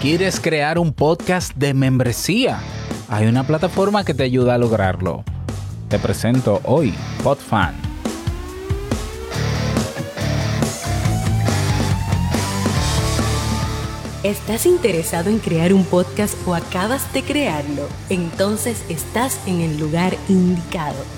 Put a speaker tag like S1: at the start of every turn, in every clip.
S1: ¿Quieres crear un podcast de membresía? Hay una plataforma que te ayuda a lograrlo. Te presento hoy PodFan.
S2: ¿Estás interesado en crear un podcast o acabas de crearlo? Entonces estás en el lugar indicado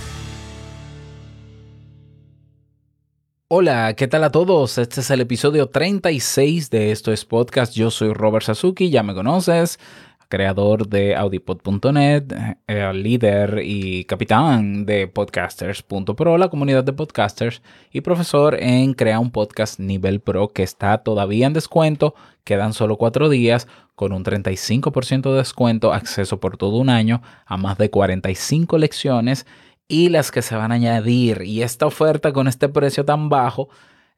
S1: Hola, ¿qué tal a todos? Este es el episodio 36 de Esto es Podcast. Yo soy Robert Sasuki, ya me conoces, creador de audipod.net, eh, líder y capitán de podcasters.pro, la comunidad de podcasters, y profesor en Crea un Podcast Nivel Pro que está todavía en descuento. Quedan solo cuatro días con un 35% de descuento, acceso por todo un año a más de 45 lecciones y las que se van a añadir. Y esta oferta con este precio tan bajo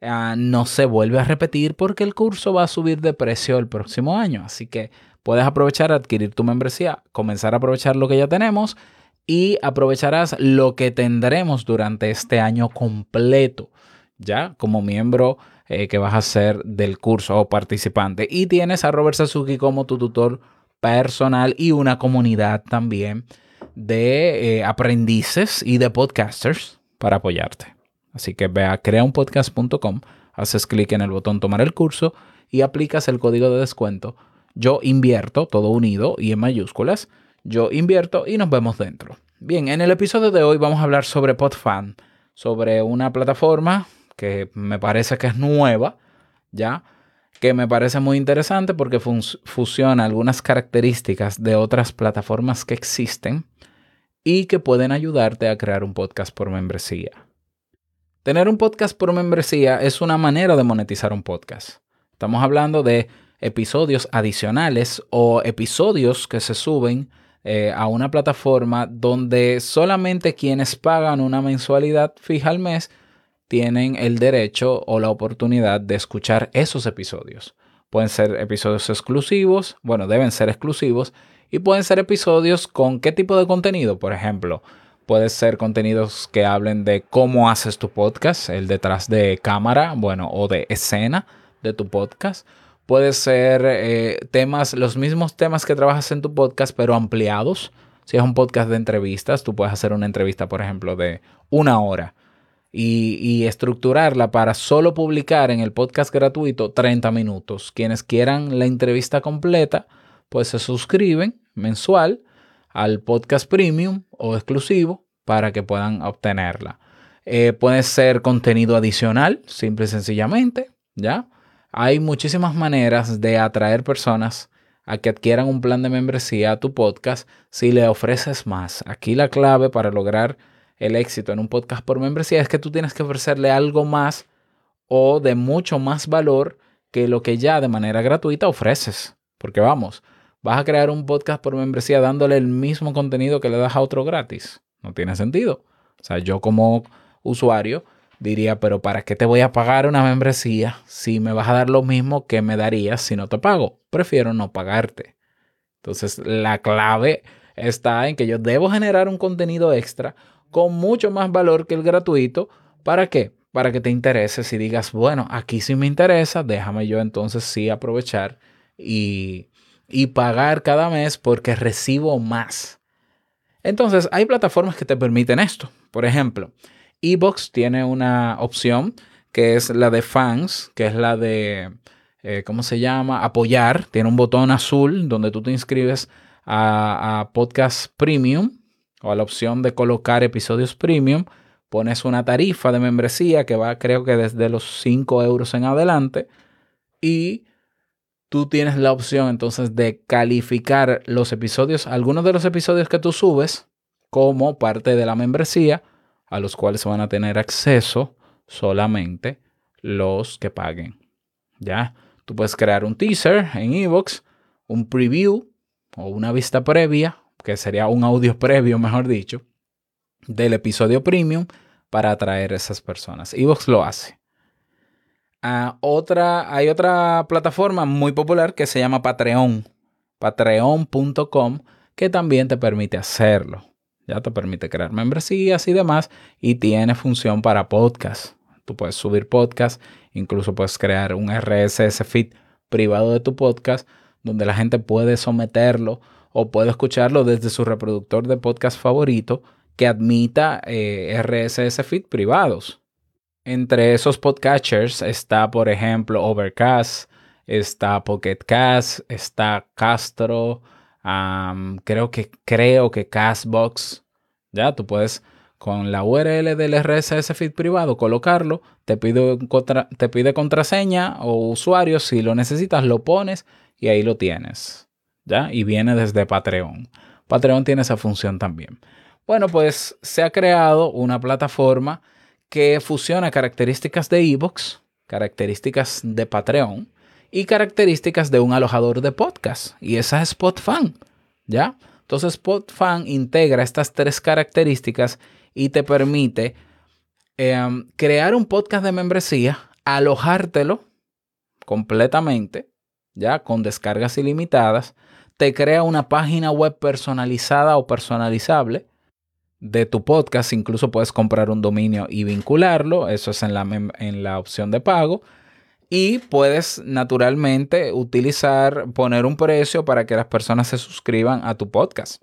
S1: ah, no se vuelve a repetir porque el curso va a subir de precio el próximo año. Así que puedes aprovechar, adquirir tu membresía, comenzar a aprovechar lo que ya tenemos y aprovecharás lo que tendremos durante este año completo, ya como miembro eh, que vas a ser del curso o participante. Y tienes a Robert Sasuki como tu tutor personal y una comunidad también de eh, aprendices y de podcasters para apoyarte. Así que ve a creaunpodcast.com, haces clic en el botón tomar el curso y aplicas el código de descuento. Yo invierto, todo unido y en mayúsculas. Yo invierto y nos vemos dentro. Bien, en el episodio de hoy vamos a hablar sobre PodFan, sobre una plataforma que me parece que es nueva, ¿ya? Que me parece muy interesante porque fusiona algunas características de otras plataformas que existen y que pueden ayudarte a crear un podcast por membresía. Tener un podcast por membresía es una manera de monetizar un podcast. Estamos hablando de episodios adicionales o episodios que se suben eh, a una plataforma donde solamente quienes pagan una mensualidad fija al mes tienen el derecho o la oportunidad de escuchar esos episodios. Pueden ser episodios exclusivos, bueno, deben ser exclusivos y pueden ser episodios con qué tipo de contenido, por ejemplo. Puede ser contenidos que hablen de cómo haces tu podcast, el detrás de cámara, bueno, o de escena de tu podcast. Puede ser eh, temas, los mismos temas que trabajas en tu podcast, pero ampliados. Si es un podcast de entrevistas, tú puedes hacer una entrevista, por ejemplo, de una hora y, y, estructurarla para solo publicar en el podcast gratuito 30 minutos. Quienes quieran la entrevista completa, pues se suscriben mensual al podcast premium o exclusivo para que puedan obtenerla. Eh, puede ser contenido adicional, simple y sencillamente, ¿ya? Hay muchísimas maneras de atraer personas a que adquieran un plan de membresía a tu podcast si le ofreces más. Aquí la clave para lograr el éxito en un podcast por membresía es que tú tienes que ofrecerle algo más o de mucho más valor que lo que ya de manera gratuita ofreces. Porque vamos, vas a crear un podcast por membresía dándole el mismo contenido que le das a otro gratis. No tiene sentido. O sea, yo como usuario diría, pero ¿para qué te voy a pagar una membresía si me vas a dar lo mismo que me darías si no te pago? Prefiero no pagarte. Entonces, la clave está en que yo debo generar un contenido extra con mucho más valor que el gratuito. ¿Para qué? Para que te intereses y digas, bueno, aquí sí me interesa, déjame yo entonces sí aprovechar y y pagar cada mes porque recibo más. Entonces, hay plataformas que te permiten esto. Por ejemplo, Ebox tiene una opción que es la de fans, que es la de, eh, ¿cómo se llama? Apoyar. Tiene un botón azul donde tú te inscribes a, a Podcast Premium o a la opción de colocar episodios premium. Pones una tarifa de membresía que va creo que desde los 5 euros en adelante. Y tú tienes la opción entonces de calificar los episodios, algunos de los episodios que tú subes como parte de la membresía, a los cuales van a tener acceso solamente los que paguen. ¿Ya? Tú puedes crear un teaser en Evox, un preview, o una vista previa, que sería un audio previo, mejor dicho, del episodio premium para atraer a esas personas. Evox lo hace. Ah, otra, hay otra plataforma muy popular que se llama Patreon. Patreon.com que también te permite hacerlo. Ya te permite crear membresías y demás y tiene función para podcast. Tú puedes subir podcast, incluso puedes crear un RSS feed privado de tu podcast donde la gente puede someterlo o puede escucharlo desde su reproductor de podcast favorito que admita eh, RSS feed privados. Entre esos podcatchers está, por ejemplo, Overcast, está Pocket Cast, está Castro, creo que creo que Castbox. Ya, tú puedes con la URL del RSS feed privado colocarlo, te pide, te pide contraseña o usuario, si lo necesitas lo pones y ahí lo tienes. ¿Ya? Y viene desde Patreon. Patreon tiene esa función también. Bueno, pues se ha creado una plataforma que fusiona características de Evox, características de Patreon y características de un alojador de podcast. Y esa es SpotFan, ¿ya? Entonces SpotFan integra estas tres características y te permite em, crear un podcast de membresía, alojártelo completamente, ¿ya? Con descargas ilimitadas. Te crea una página web personalizada o personalizable de tu podcast. Incluso puedes comprar un dominio y vincularlo. Eso es en la, en la opción de pago. Y puedes naturalmente utilizar, poner un precio para que las personas se suscriban a tu podcast.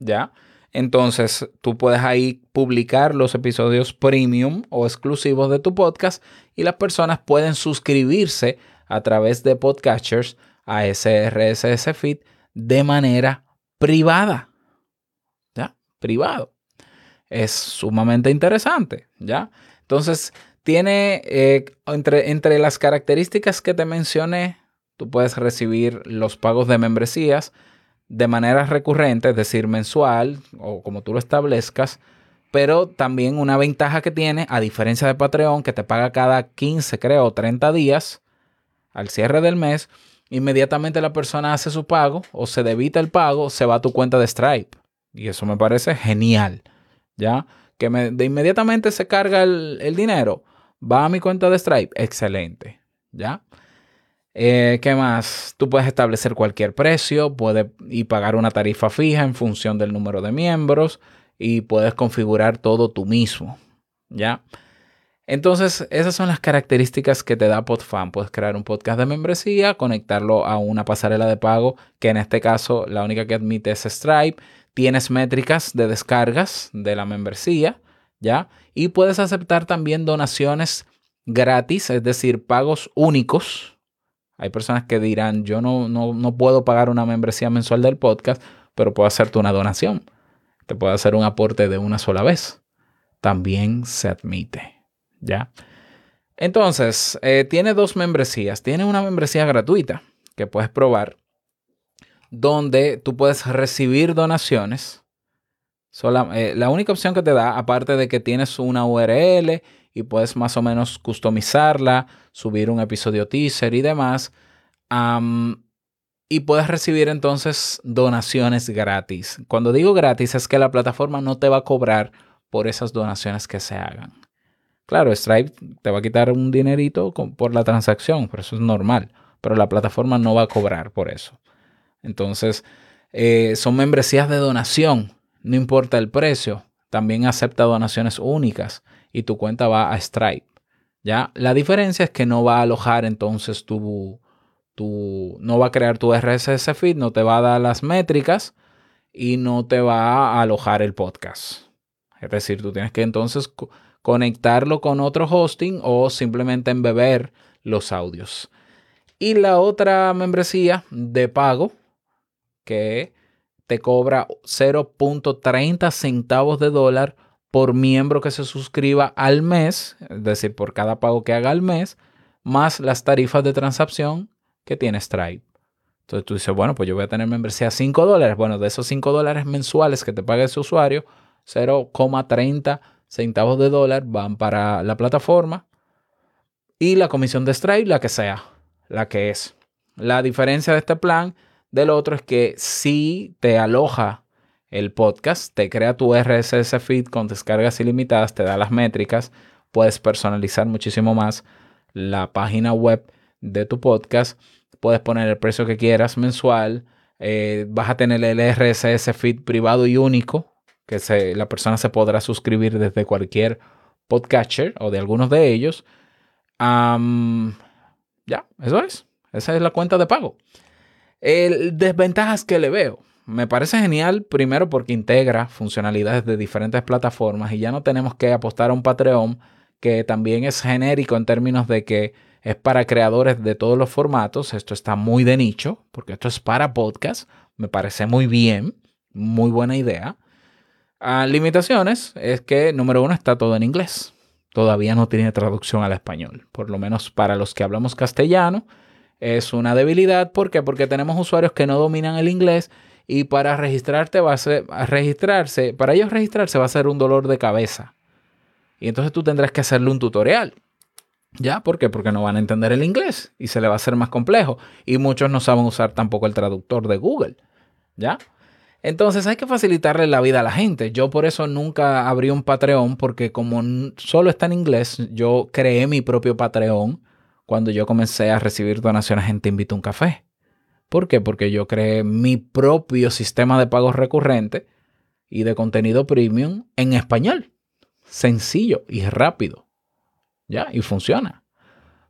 S1: ¿Ya? Entonces tú puedes ahí publicar los episodios premium o exclusivos de tu podcast y las personas pueden suscribirse a través de podcatchers a ese RSS feed de manera privada. ¿Ya? Privado es sumamente interesante, ¿ya? Entonces, tiene eh, entre, entre las características que te mencioné, tú puedes recibir los pagos de membresías de manera recurrente, es decir, mensual o como tú lo establezcas, pero también una ventaja que tiene, a diferencia de Patreon, que te paga cada 15, creo, 30 días al cierre del mes, inmediatamente la persona hace su pago o se debita el pago, se va a tu cuenta de Stripe. Y eso me parece genial. ¿Ya? Que de inmediatamente se carga el, dinero, va a mi cuenta de Stripe, excelente, ¿ya? Eh, ¿Qué más? Tú puedes establecer cualquier precio puedes, y pagar una tarifa fija en función del número de miembros y puedes configurar todo tú mismo, ¿ya? Entonces, esas son las características que te da PodFan. Puedes crear un podcast de membresía, conectarlo a una pasarela de pago, que en este caso la única que admite es Stripe. Tienes métricas de descargas de la membresía, ¿ya? Y puedes aceptar también donaciones gratis, es decir, pagos únicos. Hay personas que dirán, yo no, no, puedo pagar una membresía mensual del podcast, pero puedo hacerte una donación. Te puedo hacer un aporte de una sola vez. También se admite, ¿ya? Entonces, eh, tiene dos membresías. Tiene una membresía gratuita que puedes probar donde tú puedes recibir donaciones. Eh, la única opción que te da, aparte de que tienes una URL y puedes más o menos customizarla, subir un episodio teaser y demás, y puedes recibir entonces donaciones gratis. Cuando digo gratis es que la plataforma no te va a cobrar por esas donaciones que se hagan. Claro, Stripe te va a quitar un dinerito por la transacción, pero eso es normal, pero la plataforma no va a cobrar por eso. Entonces, eh, son membresías de donación, no importa el precio, también acepta donaciones únicas y tu cuenta va a Stripe. ¿ya? La diferencia es que no va a alojar entonces tu, tu, no va a crear tu RSS feed, no te va a dar las métricas y no te va a alojar el podcast. Es decir, tú tienes que entonces conectarlo con otro hosting o simplemente embeber los audios. Y la otra membresía de pago que te cobra 0.30 centavos de dólar por miembro que se suscriba al mes, es decir, por cada pago que haga al mes, más las tarifas de transacción que tiene Stripe. Entonces tú dices, bueno, pues yo voy a tener membresía 5 dólares. Bueno, de esos 5 dólares mensuales que te paga ese usuario, 0,30 centavos de dólar van para la plataforma y la comisión de Stripe, la que sea, la que es. La diferencia de este plan del otro es que si te aloja el podcast, te crea tu RSS feed con descargas ilimitadas, te da las métricas, puedes personalizar muchísimo más la página web de tu podcast, puedes poner el precio que quieras mensual, eh, vas a tener el RSS feed privado y único, que la persona se podrá suscribir desde cualquier podcatcher o de algunos de ellos. ya, eso es. Esa es la cuenta de pago. El, desventajas que le veo. Me parece genial, primero porque integra funcionalidades de diferentes plataformas y ya no tenemos que apostar a un Patreon que también es genérico en términos de que es para creadores de todos los formatos. Esto está muy de nicho, porque esto es para podcast. Me parece muy bien, muy buena idea. Ah, limitaciones es que, número uno, está todo en inglés. Todavía no tiene traducción al español. Por lo menos para los que hablamos castellano, es una debilidad. ¿Por qué? Porque tenemos usuarios que no dominan el inglés y para registrarte va a ser, registrarse, para ellos registrarse va a ser un dolor de cabeza. Y entonces tú tendrás que hacerle un tutorial. ¿Ya? ¿Por qué? Porque no van a entender el inglés y se le va a hacer más complejo. Y muchos no saben usar tampoco el traductor de Google. ¿Ya? Entonces hay que facilitarle la vida a la gente. Yo por eso nunca abrí un Patreon porque como solo está en inglés, yo creé mi propio Patreon cuando yo comencé a recibir donaciones en Te Invito a un Café. ¿Por qué? Porque yo creé mi propio sistema de pagos recurrente y de contenido premium en español. Sencillo y rápido. ¿ya? Y funciona.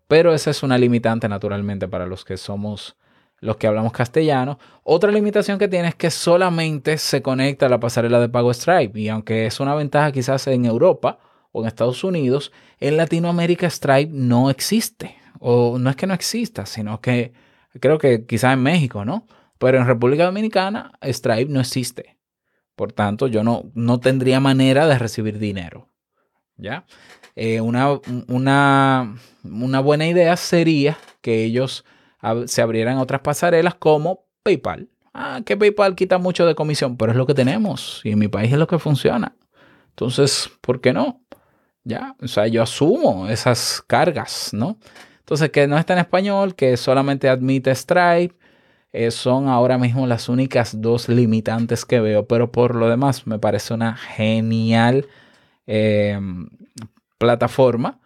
S1: Pero esa es una limitante naturalmente para los que somos los que hablamos castellano. Otra limitación que tiene es que solamente se conecta a la pasarela de pago Stripe. Y aunque es una ventaja quizás en Europa o en Estados Unidos, en Latinoamérica Stripe no existe. O no es que no exista, sino que creo que quizás en México, ¿no? Pero en República Dominicana Stripe no existe. Por tanto, yo no, no tendría manera de recibir dinero. ¿Ya? Eh, una, una, una, buena idea sería que ellos se abrieran otras pasarelas como PayPal. Ah, que PayPal quita mucho de comisión, pero es lo que tenemos y en mi país es lo que funciona. Entonces, ¿por qué no? Ya, o sea, yo asumo esas cargas, ¿no? Entonces, que no está en español, que solamente admite Stripe, eh, son ahora mismo las únicas dos limitantes que veo, pero por lo demás me parece una genial eh, plataforma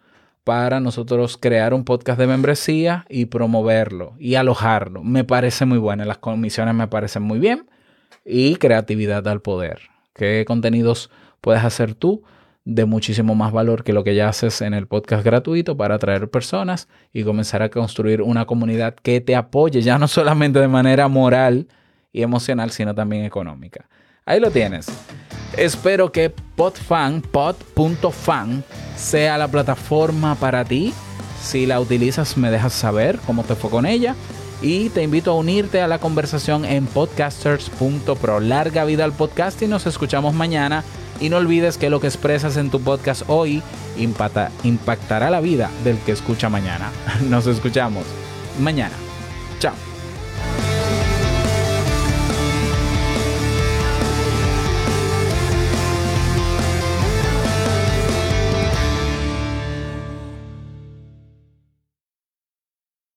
S1: para nosotros crear un podcast de membresía y promoverlo y alojarlo. Me parece muy buena, las comisiones me parecen muy bien y creatividad al poder. ¿Qué contenidos puedes hacer tú de muchísimo más valor que lo que ya haces en el podcast gratuito para atraer personas y comenzar a construir una comunidad que te apoye ya no solamente de manera moral y emocional, sino también económica? Ahí lo tienes. Espero que podfan, pod.fan, sea la plataforma para ti. Si la utilizas, me dejas saber cómo te fue con ella. Y te invito a unirte a la conversación en podcasters.pro. Larga vida al podcast y nos escuchamos mañana. Y no olvides que lo que expresas en tu podcast hoy impactará la vida del que escucha mañana. Nos escuchamos mañana. Chao.